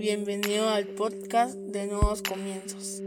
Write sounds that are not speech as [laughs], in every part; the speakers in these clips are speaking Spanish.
Bienvenido al podcast de Nuevos Comienzos.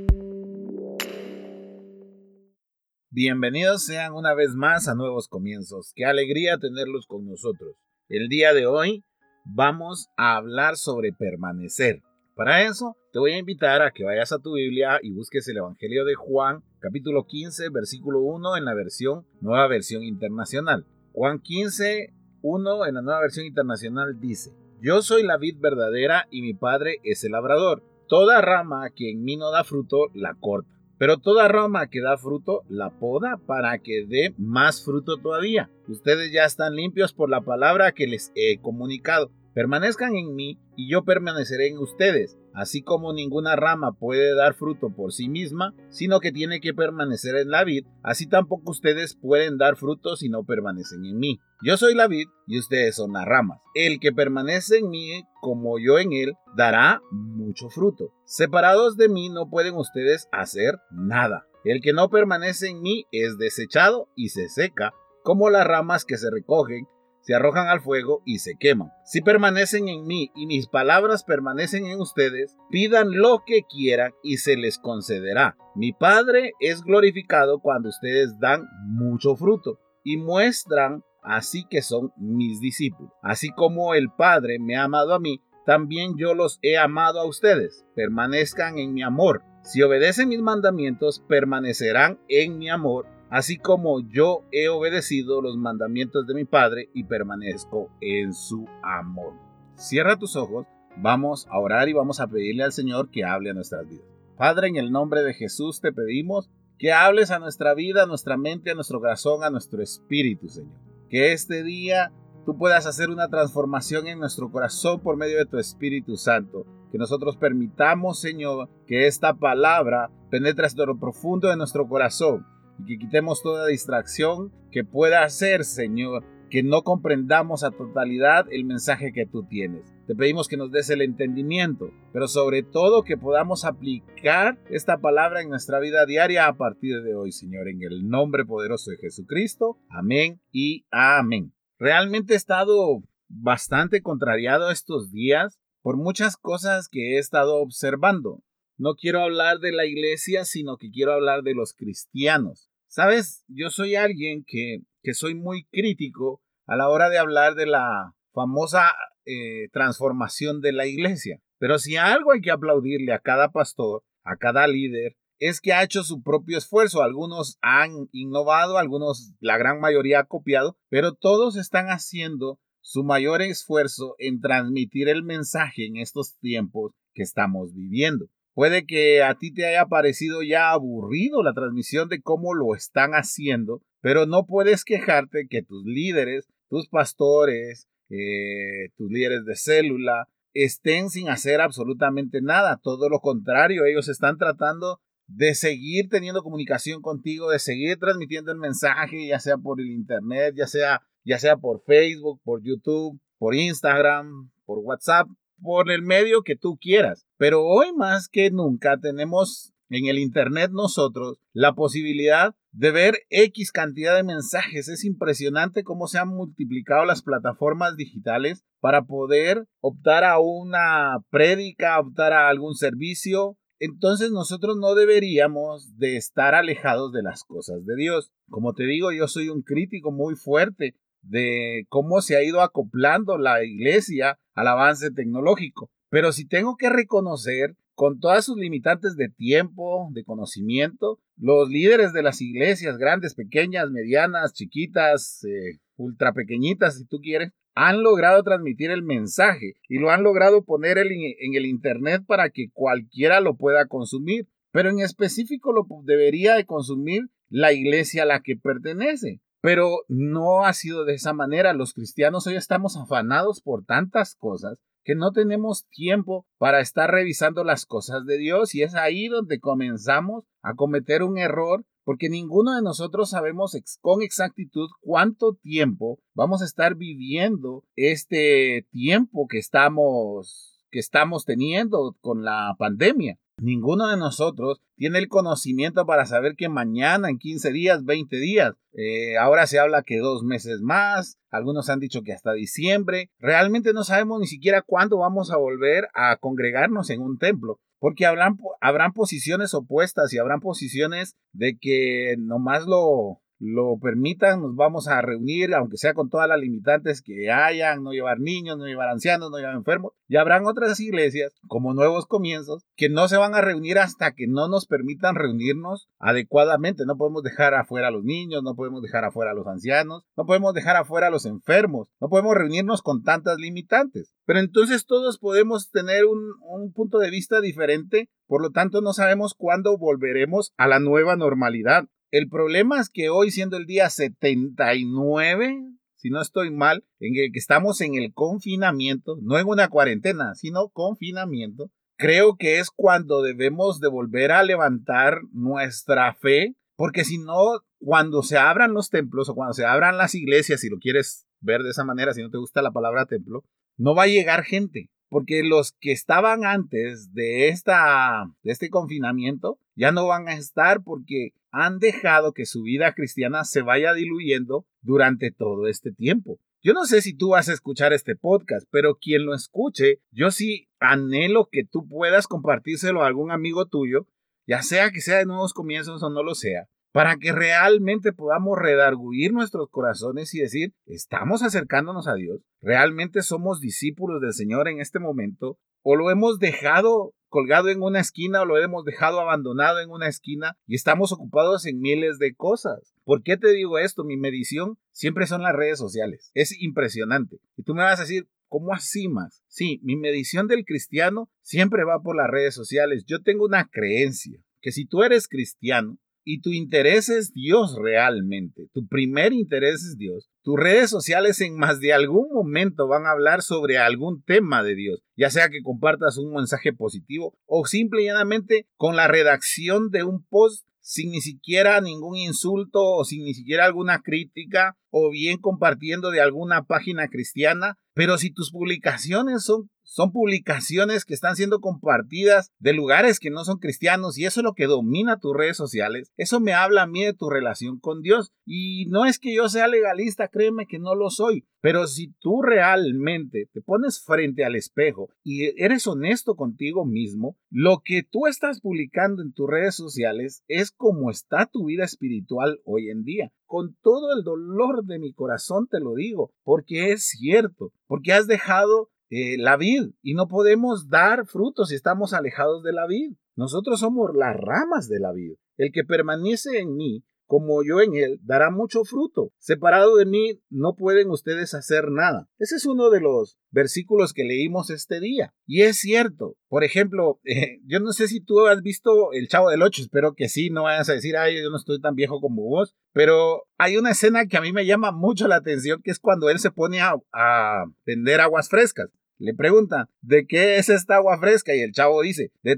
Bienvenidos sean una vez más a Nuevos Comienzos. Qué alegría tenerlos con nosotros. El día de hoy vamos a hablar sobre permanecer. Para eso, te voy a invitar a que vayas a tu Biblia y busques el Evangelio de Juan, capítulo 15, versículo 1 en la versión, nueva versión internacional. Juan 15, 1 en la nueva versión internacional dice, Yo soy la vid verdadera y mi padre es el labrador. Toda rama que en mí no da fruto, la corta. Pero toda rama que da fruto, la poda para que dé más fruto todavía. Ustedes ya están limpios por la palabra que les he comunicado. Permanezcan en mí y yo permaneceré en ustedes, así como ninguna rama puede dar fruto por sí misma, sino que tiene que permanecer en la vid, así tampoco ustedes pueden dar fruto si no permanecen en mí. Yo soy la vid y ustedes son las ramas. El que permanece en mí, como yo en él, dará mucho fruto. Separados de mí no pueden ustedes hacer nada. El que no permanece en mí es desechado y se seca, como las ramas que se recogen se arrojan al fuego y se queman. Si permanecen en mí y mis palabras permanecen en ustedes, pidan lo que quieran y se les concederá. Mi Padre es glorificado cuando ustedes dan mucho fruto y muestran así que son mis discípulos. Así como el Padre me ha amado a mí, también yo los he amado a ustedes. Permanezcan en mi amor. Si obedecen mis mandamientos, permanecerán en mi amor así como yo he obedecido los mandamientos de mi Padre y permanezco en su amor. Cierra tus ojos, vamos a orar y vamos a pedirle al Señor que hable a nuestras vidas. Padre, en el nombre de Jesús te pedimos que hables a nuestra vida, a nuestra mente, a nuestro corazón, a nuestro espíritu, Señor. Que este día tú puedas hacer una transformación en nuestro corazón por medio de tu Espíritu Santo. Que nosotros permitamos, Señor, que esta palabra penetre hasta lo profundo de nuestro corazón y que quitemos toda distracción que pueda hacer, Señor, que no comprendamos a totalidad el mensaje que tú tienes. Te pedimos que nos des el entendimiento, pero sobre todo que podamos aplicar esta palabra en nuestra vida diaria a partir de hoy, Señor, en el nombre poderoso de Jesucristo. Amén y amén. Realmente he estado bastante contrariado estos días por muchas cosas que he estado observando. No quiero hablar de la iglesia, sino que quiero hablar de los cristianos. Sabes, yo soy alguien que, que soy muy crítico a la hora de hablar de la famosa eh, transformación de la iglesia. Pero si algo hay que aplaudirle a cada pastor, a cada líder, es que ha hecho su propio esfuerzo. Algunos han innovado, algunos, la gran mayoría ha copiado, pero todos están haciendo su mayor esfuerzo en transmitir el mensaje en estos tiempos que estamos viviendo. Puede que a ti te haya parecido ya aburrido la transmisión de cómo lo están haciendo, pero no puedes quejarte que tus líderes, tus pastores, eh, tus líderes de célula, estén sin hacer absolutamente nada. Todo lo contrario, ellos están tratando de seguir teniendo comunicación contigo, de seguir transmitiendo el mensaje, ya sea por el internet, ya sea, ya sea por Facebook, por YouTube, por Instagram, por WhatsApp, por el medio que tú quieras. Pero hoy más que nunca tenemos en el Internet nosotros la posibilidad de ver X cantidad de mensajes. Es impresionante cómo se han multiplicado las plataformas digitales para poder optar a una prédica, optar a algún servicio. Entonces nosotros no deberíamos de estar alejados de las cosas de Dios. Como te digo, yo soy un crítico muy fuerte de cómo se ha ido acoplando la iglesia al avance tecnológico. Pero si tengo que reconocer, con todas sus limitantes de tiempo, de conocimiento, los líderes de las iglesias, grandes, pequeñas, medianas, chiquitas, eh, ultra pequeñitas, si tú quieres, han logrado transmitir el mensaje y lo han logrado poner en el Internet para que cualquiera lo pueda consumir. Pero en específico lo debería de consumir la iglesia a la que pertenece. Pero no ha sido de esa manera. Los cristianos hoy estamos afanados por tantas cosas que no tenemos tiempo para estar revisando las cosas de Dios y es ahí donde comenzamos a cometer un error porque ninguno de nosotros sabemos con exactitud cuánto tiempo vamos a estar viviendo este tiempo que estamos que estamos teniendo con la pandemia. Ninguno de nosotros tiene el conocimiento para saber que mañana, en 15 días, 20 días, eh, ahora se habla que dos meses más, algunos han dicho que hasta diciembre, realmente no sabemos ni siquiera cuándo vamos a volver a congregarnos en un templo porque habrán, habrán posiciones opuestas y habrán posiciones de que nomás lo, lo permitan, nos vamos a reunir, aunque sea con todas las limitantes que hayan, no llevar niños, no llevar ancianos, no llevar enfermos. Y habrán otras iglesias, como nuevos comienzos, que no se van a reunir hasta que no nos permitan reunirnos adecuadamente. No podemos dejar afuera a los niños, no podemos dejar afuera a los ancianos, no podemos dejar afuera a los enfermos, no podemos reunirnos con tantas limitantes. Pero entonces todos podemos tener un, un punto de vista diferente, por lo tanto no sabemos cuándo volveremos a la nueva normalidad. El problema es que hoy, siendo el día 79, si no estoy mal, en el que estamos en el confinamiento, no en una cuarentena, sino confinamiento, creo que es cuando debemos de volver a levantar nuestra fe, porque si no, cuando se abran los templos o cuando se abran las iglesias, si lo quieres ver de esa manera, si no te gusta la palabra templo, no va a llegar gente porque los que estaban antes de, esta, de este confinamiento ya no van a estar porque han dejado que su vida cristiana se vaya diluyendo durante todo este tiempo. Yo no sé si tú vas a escuchar este podcast, pero quien lo escuche, yo sí anhelo que tú puedas compartírselo a algún amigo tuyo, ya sea que sea de nuevos comienzos o no lo sea, para que realmente podamos redarguir nuestros corazones y decir, estamos acercándonos a Dios, realmente somos discípulos del Señor en este momento, o lo hemos dejado colgado en una esquina o lo hemos dejado abandonado en una esquina y estamos ocupados en miles de cosas. ¿Por qué te digo esto? Mi medición siempre son las redes sociales. Es impresionante. Y tú me vas a decir, ¿Cómo así más? Sí, mi medición del cristiano siempre va por las redes sociales. Yo tengo una creencia que si tú eres cristiano, y tu interés es Dios realmente, tu primer interés es Dios, tus redes sociales en más de algún momento van a hablar sobre algún tema de Dios, ya sea que compartas un mensaje positivo o simple y llanamente con la redacción de un post sin ni siquiera ningún insulto o sin ni siquiera alguna crítica o bien compartiendo de alguna página cristiana, pero si tus publicaciones son son publicaciones que están siendo compartidas de lugares que no son cristianos y eso es lo que domina tus redes sociales. Eso me habla a mí de tu relación con Dios. Y no es que yo sea legalista, créeme que no lo soy. Pero si tú realmente te pones frente al espejo y eres honesto contigo mismo, lo que tú estás publicando en tus redes sociales es como está tu vida espiritual hoy en día. Con todo el dolor de mi corazón te lo digo, porque es cierto, porque has dejado eh, la vid y no podemos dar frutos si estamos alejados de la vid. Nosotros somos las ramas de la vid. El que permanece en mí, como yo en él, dará mucho fruto. Separado de mí, no pueden ustedes hacer nada. Ese es uno de los versículos que leímos este día. Y es cierto. Por ejemplo, [laughs] eh, yo no sé si tú has visto El Chavo del Ocho, espero que sí, no vayas a decir, ay, yo no estoy tan viejo como vos, pero hay una escena que a mí me llama mucho la atención, que es cuando él se pone a, a vender aguas frescas. Le preguntan, ¿de qué es esta agua fresca? Y el chavo dice, de,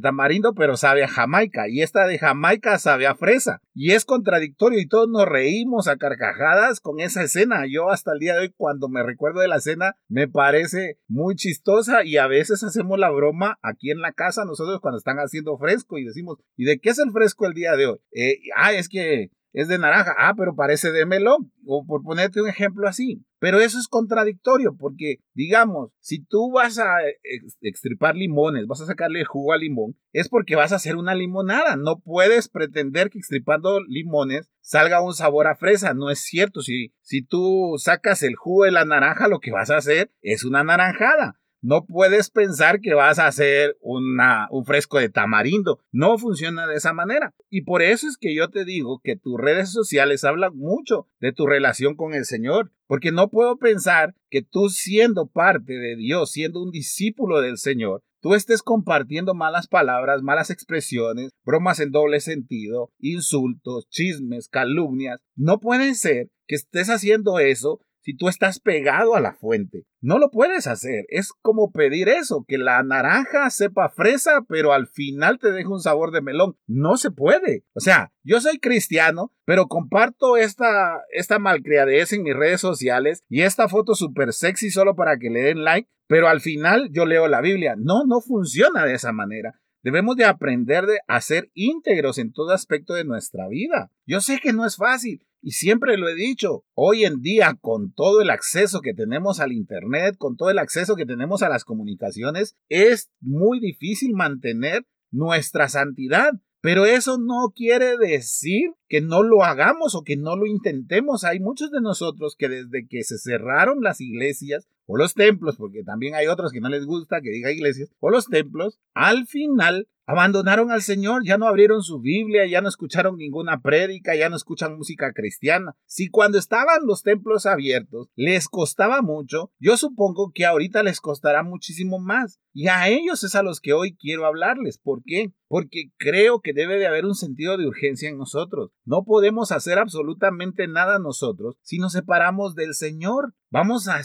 tamarindo, pero sabe a Jamaica. Y esta de Jamaica sabe a fresa. Y es contradictorio y todos nos reímos a carcajadas con esa escena. Yo hasta el día de hoy, cuando me recuerdo de la escena, me parece muy chistosa y a veces hacemos la broma aquí en la casa nosotros cuando están haciendo fresco y decimos, ¿y de qué es el fresco el día de hoy? Eh, ah, es que es de naranja, ah, pero parece de melón, o por ponerte un ejemplo así. Pero eso es contradictorio, porque digamos, si tú vas a extripar limones, vas a sacarle jugo al limón, es porque vas a hacer una limonada. No puedes pretender que extripando limones salga un sabor a fresa, no es cierto. Si, si tú sacas el jugo de la naranja, lo que vas a hacer es una naranjada. No puedes pensar que vas a hacer una, un fresco de tamarindo. No funciona de esa manera. Y por eso es que yo te digo que tus redes sociales hablan mucho de tu relación con el Señor. Porque no puedo pensar que tú siendo parte de Dios, siendo un discípulo del Señor, tú estés compartiendo malas palabras, malas expresiones, bromas en doble sentido, insultos, chismes, calumnias. No puede ser que estés haciendo eso si tú estás pegado a la fuente. No lo puedes hacer. Es como pedir eso, que la naranja sepa fresa, pero al final te deje un sabor de melón. No se puede. O sea, yo soy cristiano, pero comparto esta, esta malcriadez en mis redes sociales y esta foto súper sexy solo para que le den like, pero al final yo leo la Biblia. No, no funciona de esa manera. Debemos de aprender a ser íntegros en todo aspecto de nuestra vida. Yo sé que no es fácil y siempre lo he dicho. Hoy en día, con todo el acceso que tenemos al Internet, con todo el acceso que tenemos a las comunicaciones, es muy difícil mantener nuestra santidad. Pero eso no quiere decir que no lo hagamos o que no lo intentemos. Hay muchos de nosotros que desde que se cerraron las iglesias o los templos, porque también hay otros que no les gusta que diga iglesias, o los templos, al final abandonaron al Señor, ya no abrieron su Biblia, ya no escucharon ninguna prédica, ya no escuchan música cristiana. Si cuando estaban los templos abiertos les costaba mucho, yo supongo que ahorita les costará muchísimo más. Y a ellos es a los que hoy quiero hablarles. ¿Por qué? Porque creo que debe de haber un sentido de urgencia en nosotros. No podemos hacer absolutamente nada nosotros si nos separamos del Señor. Vamos a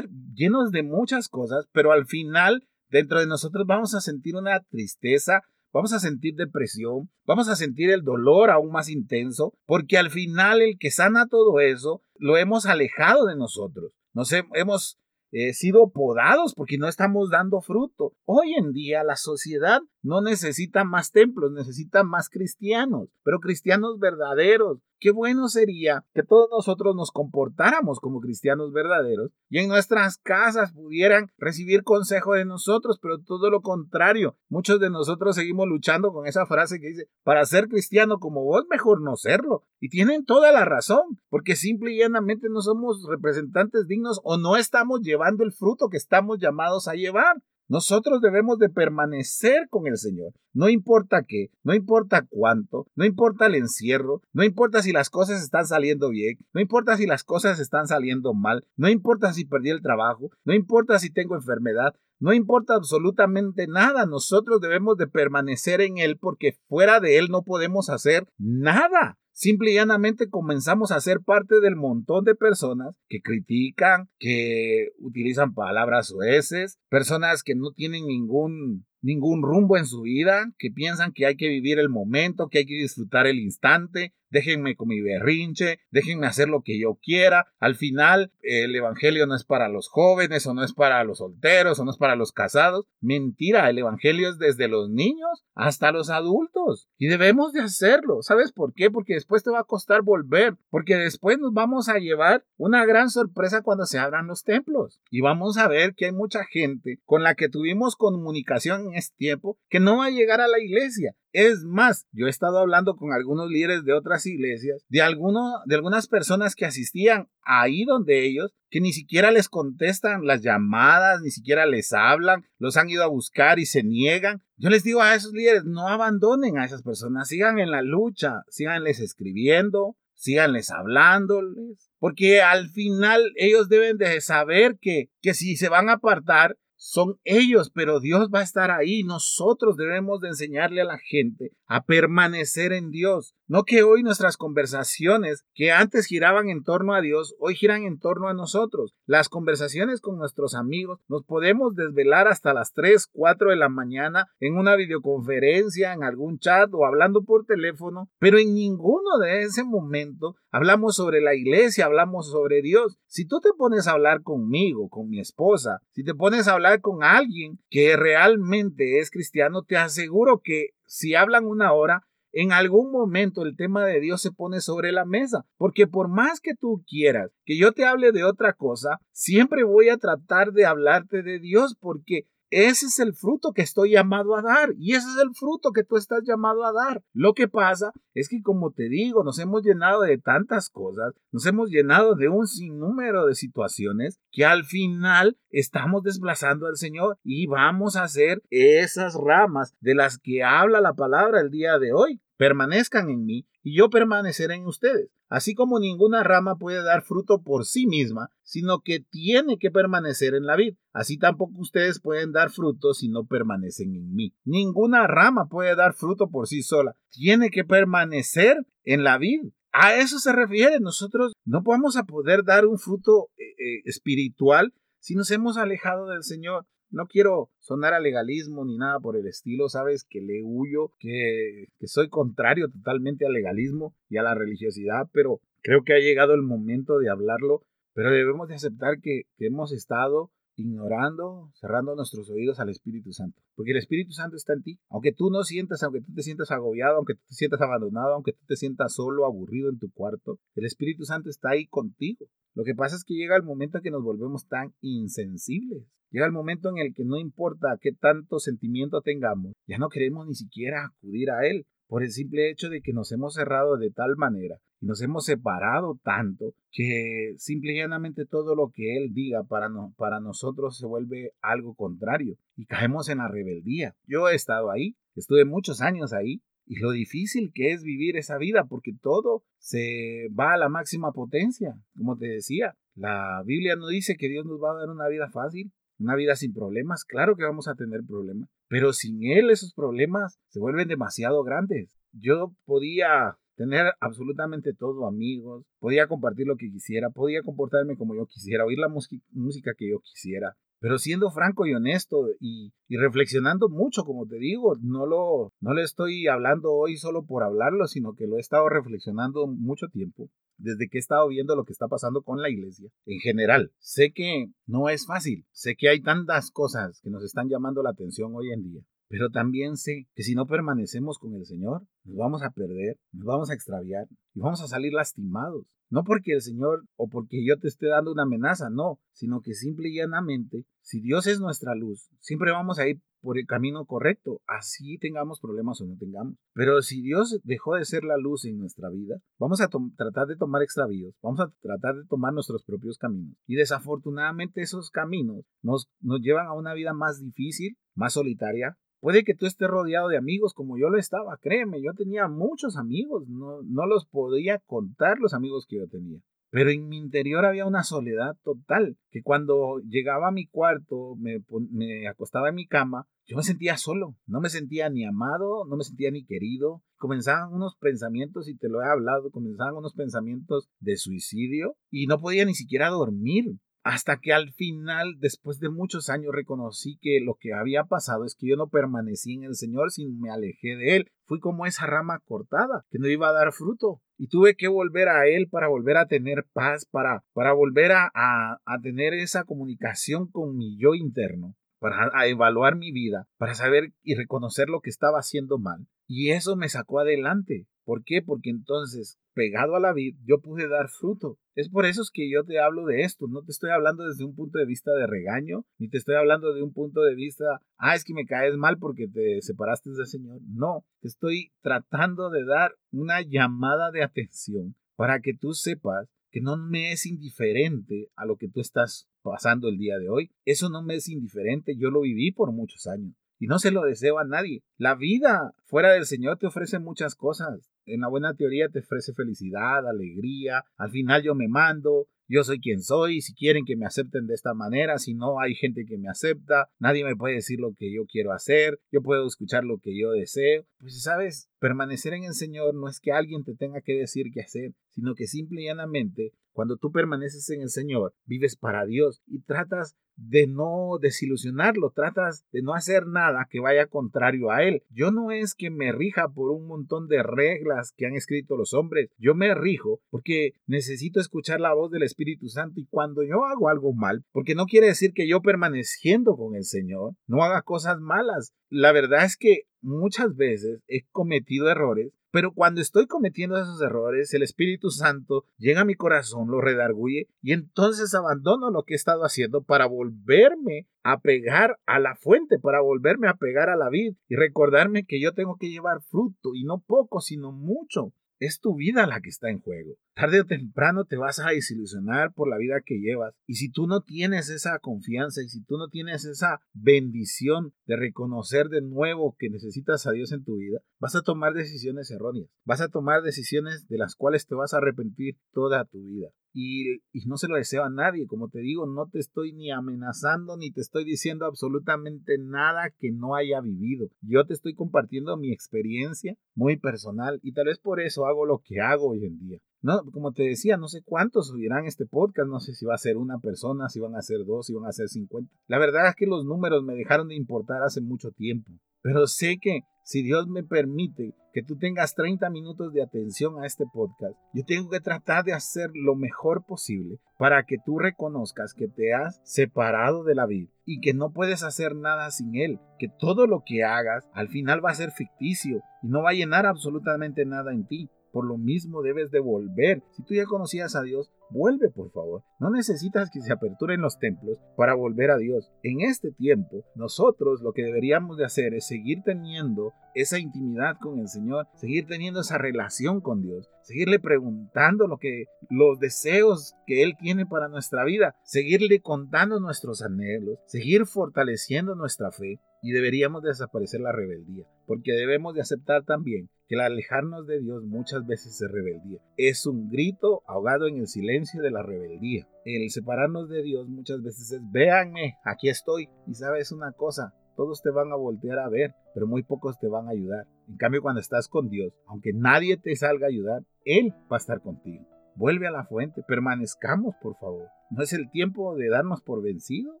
llenos de muchas cosas, pero al final dentro de nosotros vamos a sentir una tristeza, vamos a sentir depresión, vamos a sentir el dolor aún más intenso, porque al final el que sana todo eso lo hemos alejado de nosotros. Nos hemos eh, sido podados porque no estamos dando fruto. Hoy en día la sociedad no necesita más templos, necesita más cristianos, pero cristianos verdaderos. Qué bueno sería que todos nosotros nos comportáramos como cristianos verdaderos y en nuestras casas pudieran recibir consejo de nosotros, pero todo lo contrario. Muchos de nosotros seguimos luchando con esa frase que dice, para ser cristiano como vos, mejor no serlo. Y tienen toda la razón, porque simple y llanamente no somos representantes dignos o no estamos llevando el fruto que estamos llamados a llevar. Nosotros debemos de permanecer con el Señor. No importa qué, no importa cuánto, no importa el encierro, no importa si las cosas están saliendo bien, no importa si las cosas están saliendo mal, no importa si perdí el trabajo, no importa si tengo enfermedad, no importa absolutamente nada. Nosotros debemos de permanecer en Él porque fuera de Él no podemos hacer nada. Simple y llanamente comenzamos a ser parte del montón de personas que critican, que utilizan palabras sueces, personas que no tienen ningún ningún rumbo en su vida, que piensan que hay que vivir el momento, que hay que disfrutar el instante, déjenme con mi berrinche, déjenme hacer lo que yo quiera. Al final, el Evangelio no es para los jóvenes, o no es para los solteros, o no es para los casados. Mentira, el Evangelio es desde los niños hasta los adultos. Y debemos de hacerlo. ¿Sabes por qué? Porque después te va a costar volver, porque después nos vamos a llevar una gran sorpresa cuando se abran los templos. Y vamos a ver que hay mucha gente con la que tuvimos comunicación este tiempo que no va a llegar a la iglesia. Es más, yo he estado hablando con algunos líderes de otras iglesias, de, alguno, de algunas personas que asistían ahí donde ellos, que ni siquiera les contestan las llamadas, ni siquiera les hablan, los han ido a buscar y se niegan. Yo les digo a esos líderes, no abandonen a esas personas, sigan en la lucha, síganles escribiendo, síganles hablándoles, porque al final ellos deben de saber que, que si se van a apartar, son ellos, pero Dios va a estar ahí. Nosotros debemos de enseñarle a la gente a permanecer en Dios. No que hoy nuestras conversaciones que antes giraban en torno a Dios, hoy giran en torno a nosotros. Las conversaciones con nuestros amigos nos podemos desvelar hasta las 3, 4 de la mañana en una videoconferencia, en algún chat o hablando por teléfono, pero en ninguno de ese momento hablamos sobre la iglesia, hablamos sobre Dios. Si tú te pones a hablar conmigo, con mi esposa, si te pones a hablar con alguien que realmente es cristiano, te aseguro que si hablan una hora, en algún momento el tema de Dios se pone sobre la mesa, porque por más que tú quieras que yo te hable de otra cosa, siempre voy a tratar de hablarte de Dios, porque ese es el fruto que estoy llamado a dar y ese es el fruto que tú estás llamado a dar. Lo que pasa es que, como te digo, nos hemos llenado de tantas cosas, nos hemos llenado de un sinnúmero de situaciones que al final estamos desplazando al Señor y vamos a hacer esas ramas de las que habla la palabra el día de hoy. Permanezcan en mí y yo permaneceré en ustedes. Así como ninguna rama puede dar fruto por sí misma, sino que tiene que permanecer en la vid. Así tampoco ustedes pueden dar fruto si no permanecen en mí. Ninguna rama puede dar fruto por sí sola. Tiene que permanecer en la vid. A eso se refiere. Nosotros no podemos a poder dar un fruto eh, eh, espiritual si nos hemos alejado del Señor. No quiero sonar a legalismo ni nada por el estilo, sabes que le huyo, que, soy contrario totalmente al legalismo y a la religiosidad, pero creo que ha llegado el momento de hablarlo, pero debemos de aceptar que, hemos estado ignorando, cerrando nuestros oídos al Espíritu Santo. Porque el Espíritu Santo está en ti. Aunque tú no sientas, aunque tú te sientas agobiado, aunque tú te sientas abandonado, aunque tú te sientas solo, aburrido en tu cuarto, el Espíritu Santo está ahí contigo. Lo que pasa es que llega el momento en que nos volvemos tan insensibles. Llega el momento en el que no importa qué tanto sentimiento tengamos, ya no queremos ni siquiera acudir a Él por el simple hecho de que nos hemos cerrado de tal manera y nos hemos separado tanto que simple y llanamente todo lo que Él diga para, para nosotros se vuelve algo contrario y caemos en la rebeldía. Yo he estado ahí, estuve muchos años ahí y lo difícil que es vivir esa vida porque todo se va a la máxima potencia, como te decía. La Biblia no dice que Dios nos va a dar una vida fácil, una vida sin problemas. Claro que vamos a tener problemas, pero sin Él esos problemas se vuelven demasiado grandes. Yo podía tener absolutamente todo, amigos, podía compartir lo que quisiera, podía comportarme como yo quisiera, oír la música que yo quisiera, pero siendo franco y honesto y, reflexionando mucho, como te digo, no lo, no le estoy hablando hoy solo por hablarlo, sino que lo he estado reflexionando mucho tiempo, desde que he estado viendo lo que está pasando con la iglesia en general. Sé que no es fácil, sé que hay tantas cosas que nos están llamando la atención hoy en día. Pero también sé que si no permanecemos con el Señor, nos vamos a perder, nos vamos a extraviar y vamos a salir lastimados. No porque el Señor o porque yo te esté dando una amenaza, no, sino que simple y llanamente, si Dios es nuestra luz, siempre vamos a ir por el camino correcto, así tengamos problemas o no tengamos. Pero si Dios dejó de ser la luz en nuestra vida, vamos a tratar de tomar extravíos, vamos a tratar de tomar nuestros propios caminos. Y desafortunadamente esos caminos nos, nos llevan a una vida más difícil, más solitaria, Puede que tú estés rodeado de amigos como yo lo estaba, créeme, yo tenía muchos amigos, no, no los podía contar los amigos que yo tenía. Pero en mi interior había una soledad total, que cuando llegaba a mi cuarto, me, me, acostaba en mi cama, yo me sentía solo, no me sentía ni amado, no me sentía ni querido. Comenzaban unos pensamientos, y te lo he hablado, comenzaban unos pensamientos de suicidio y no podía ni siquiera dormir hasta que al final, después de muchos años, reconocí que lo que había pasado es que yo no permanecí en el Señor, sino me alejé de Él. Fui como esa rama cortada, que no iba a dar fruto. Y tuve que volver a Él para volver a tener paz, para, para volver a, a, tener esa comunicación con mi yo interno para evaluar mi vida, para saber y reconocer lo que estaba haciendo mal. Y eso me sacó adelante. ¿Por qué? Porque entonces, pegado a la vid, yo pude dar fruto. Es por eso que yo te hablo de esto. No te estoy hablando desde un punto de vista de regaño, ni te estoy hablando de un punto de vista, ah, es que me caes mal porque te separaste del Señor. No, te estoy tratando de dar una llamada de atención para que tú sepas que no me es indiferente a lo que tú estás pasando el día de hoy. Eso no me es indiferente. Yo lo viví por muchos años y no se lo deseo a nadie. La vida fuera del Señor te ofrece muchas cosas. En la buena teoría te ofrece felicidad, alegría. Al final yo me mando, yo soy quien soy, si quieren que me acepten de esta manera, si no hay gente que me acepta, nadie me puede decir lo que yo quiero hacer, yo puedo escuchar lo que yo deseo. Pues sabes, permanecer en el Señor no es que alguien te tenga que decir qué hacer, sino que simple y llanamente, cuando tú permaneces en el Señor, vives para Dios y tratas de no desilusionarlo, tratas de no hacer nada que vaya contrario a Él. Yo no es que me rija por un montón de reglas que han escrito los hombres, yo me rijo porque necesito escuchar la voz del Espíritu Santo y cuando yo hago algo mal, porque no quiere decir que yo permaneciendo con el Señor no haga cosas malas. La verdad es que muchas veces he cometido errores pero cuando estoy cometiendo esos errores, el Espíritu Santo llega a mi corazón, lo redarguye y entonces abandono lo que he estado haciendo para volverme a pegar a la fuente, para volverme a pegar a la vid y recordarme que yo tengo que llevar fruto y no poco, sino mucho. Es tu vida la que está en juego. Tarde o temprano te vas a desilusionar por la vida que llevas. Y si tú no tienes esa confianza y si tú no tienes esa bendición de reconocer de nuevo que necesitas a Dios en tu vida, vas a tomar decisiones erróneas. Vas a tomar decisiones de las cuales te vas a arrepentir toda tu vida y, no se lo deseo a nadie. Como te digo, no te estoy ni amenazando ni te estoy diciendo absolutamente nada que no haya vivido. Yo te estoy compartiendo mi experiencia muy personal y tal vez por eso hago lo que hago hoy en día. No, como te decía, no sé cuántos subirán este podcast, no sé si va a ser una persona, si van a ser dos, si van a ser cincuenta. La verdad es que los números me dejaron de importar hace mucho tiempo. Pero sé que si Dios me permite que tú tengas 30 minutos de atención a este podcast, yo tengo que tratar de hacer lo mejor posible para que tú reconozcas que te has separado de la vida y que no puedes hacer nada sin Él, que todo lo que hagas al final va a ser ficticio y no va a llenar absolutamente nada en ti. Por lo mismo debes de volver. Si tú ya conocías a Dios, vuelve por favor. No necesitas que se aperturen los templos para volver a Dios. En este tiempo, nosotros lo que deberíamos de hacer es seguir teniendo esa intimidad con el Señor, seguir teniendo esa relación con Dios, seguirle preguntando lo que los deseos que él tiene para nuestra vida, seguirle contando nuestros anhelos, seguir fortaleciendo nuestra fe y deberíamos desaparecer la rebeldía, porque debemos de aceptar también que el alejarnos de Dios muchas veces es rebeldía. Es un grito ahogado en el silencio de la rebeldía. El separarnos de Dios muchas veces es, véanme, aquí estoy. Y sabes una cosa, todos te van a voltear a ver, pero muy pocos te van a ayudar. En cambio, cuando estás con Dios, aunque nadie te salga a ayudar, Él va a estar contigo. Vuelve a la fuente, permanezcamos, por favor. No es el tiempo de darnos por vencido,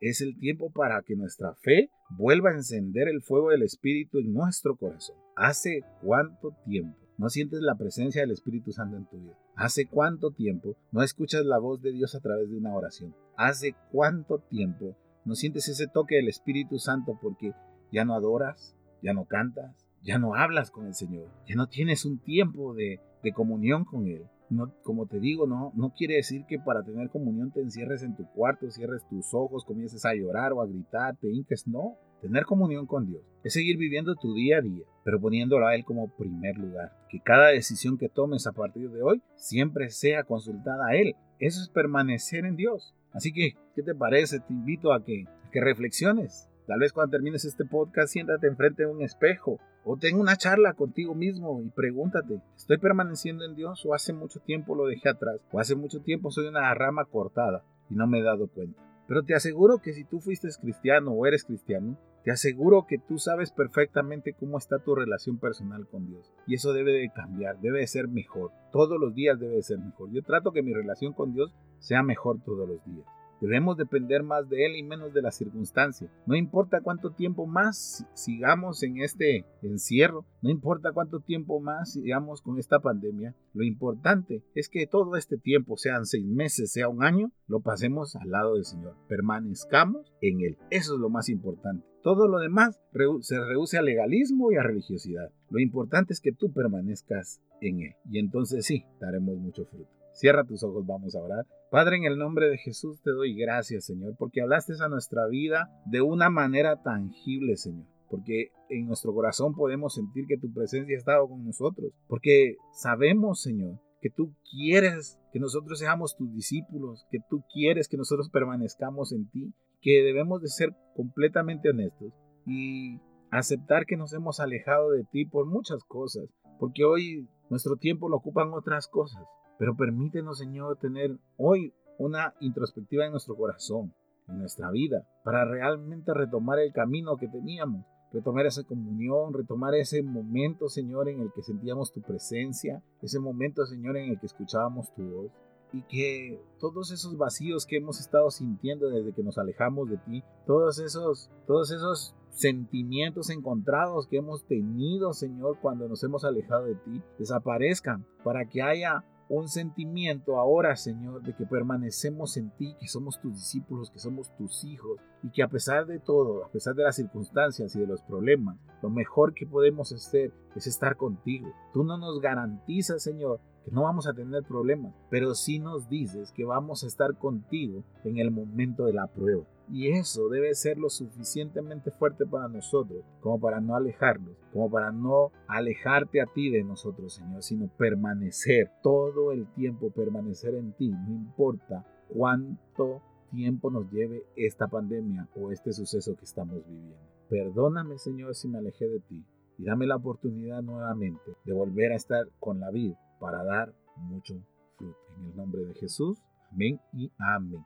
es el tiempo para que nuestra fe vuelva a encender el fuego del Espíritu en nuestro corazón. ¿Hace cuánto tiempo no sientes la presencia del Espíritu Santo en tu vida? ¿Hace cuánto tiempo no escuchas la voz de Dios a través de una oración? ¿Hace cuánto tiempo no sientes ese toque del Espíritu Santo porque ya no adoras, ya no cantas, ya no hablas con el Señor, ya no tienes un tiempo de, de comunión con Él? no, como te digo, no, no quiere decir que para tener comunión te encierres en tu cuarto, cierres tus ojos, comiences a llorar o a gritar, te hinques. No, tener comunión con Dios es seguir viviendo tu día a día, pero poniéndolo a Él como primer lugar. Que cada decisión que tomes a partir de hoy siempre sea consultada a Él. Eso es permanecer en Dios. Así que, ¿qué te parece? Te invito a que, reflexiones. Tal vez cuando termines este podcast, siéntate enfrente de un espejo o ten una charla contigo mismo y pregúntate, ¿estoy permaneciendo en Dios o hace mucho tiempo lo dejé atrás? ¿O hace mucho tiempo soy una rama cortada y no me he dado cuenta? Pero te aseguro que si tú fuiste cristiano o eres cristiano, te aseguro que tú sabes perfectamente cómo está tu relación personal con Dios. Y eso debe de cambiar, debe de ser mejor. Todos los días debe de ser mejor. Yo trato que mi relación con Dios sea mejor todos los días. Debemos depender más de Él y menos de la circunstancia. No importa cuánto tiempo más sigamos en este encierro, no importa cuánto tiempo más sigamos con esta pandemia, lo importante es que todo este tiempo, sean seis meses, sea un año, lo pasemos al lado del Señor. Permanezcamos en Él. Eso es lo más importante. Todo lo demás se reduce a legalismo y a religiosidad. Lo importante es que tú permanezcas en Él. Y entonces sí, daremos mucho fruto. Cierra tus ojos, vamos a orar. Padre, en el nombre de Jesús te doy gracias, Señor, porque hablaste a nuestra vida de una manera tangible, Señor. Porque en nuestro corazón podemos sentir que tu presencia ha estado con nosotros. Porque sabemos, Señor, que tú quieres que nosotros seamos tus discípulos, que tú quieres que nosotros permanezcamos en ti, que debemos de ser completamente honestos y aceptar que nos hemos alejado de ti por muchas cosas, porque hoy nuestro tiempo lo ocupan otras cosas. Pero permítenos, Señor, tener hoy una introspectiva en nuestro corazón, en nuestra vida, para realmente retomar el camino que teníamos, retomar esa comunión, retomar ese momento, Señor, en el que sentíamos tu presencia, ese momento, Señor, en el que escuchábamos tu voz. Y que todos esos vacíos que hemos estado sintiendo desde que nos alejamos de ti, todos esos, todos esos sentimientos encontrados que hemos tenido, Señor, cuando nos hemos alejado de ti, desaparezcan para que haya un sentimiento ahora, Señor, de que permanecemos en ti, que somos tus discípulos, que somos tus hijos, y que a pesar de todo, a pesar de las circunstancias y de los problemas, lo mejor que podemos hacer es estar contigo. Tú no nos garantizas, Señor, que no vamos a tener problemas, pero sí nos dices que vamos a estar contigo en el momento de la prueba. Y eso debe ser lo suficientemente fuerte para nosotros, como para no alejarnos, como para no alejarte a ti de nosotros, Señor, sino permanecer todo el tiempo, permanecer en ti, no importa cuánto tiempo nos lleve esta pandemia o este suceso que estamos viviendo. Perdóname, Señor, si me alejé de ti y dame la oportunidad nuevamente de volver a estar con la vida para dar mucho fruto. En el nombre de Jesús, amén y amén.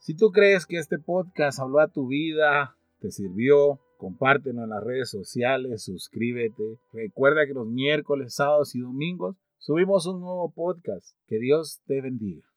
Si tú crees que este podcast habló a tu vida, te sirvió, compártelo en las redes sociales, suscríbete. Recuerda que los miércoles, sábados y domingos subimos un nuevo podcast. Que Dios te bendiga.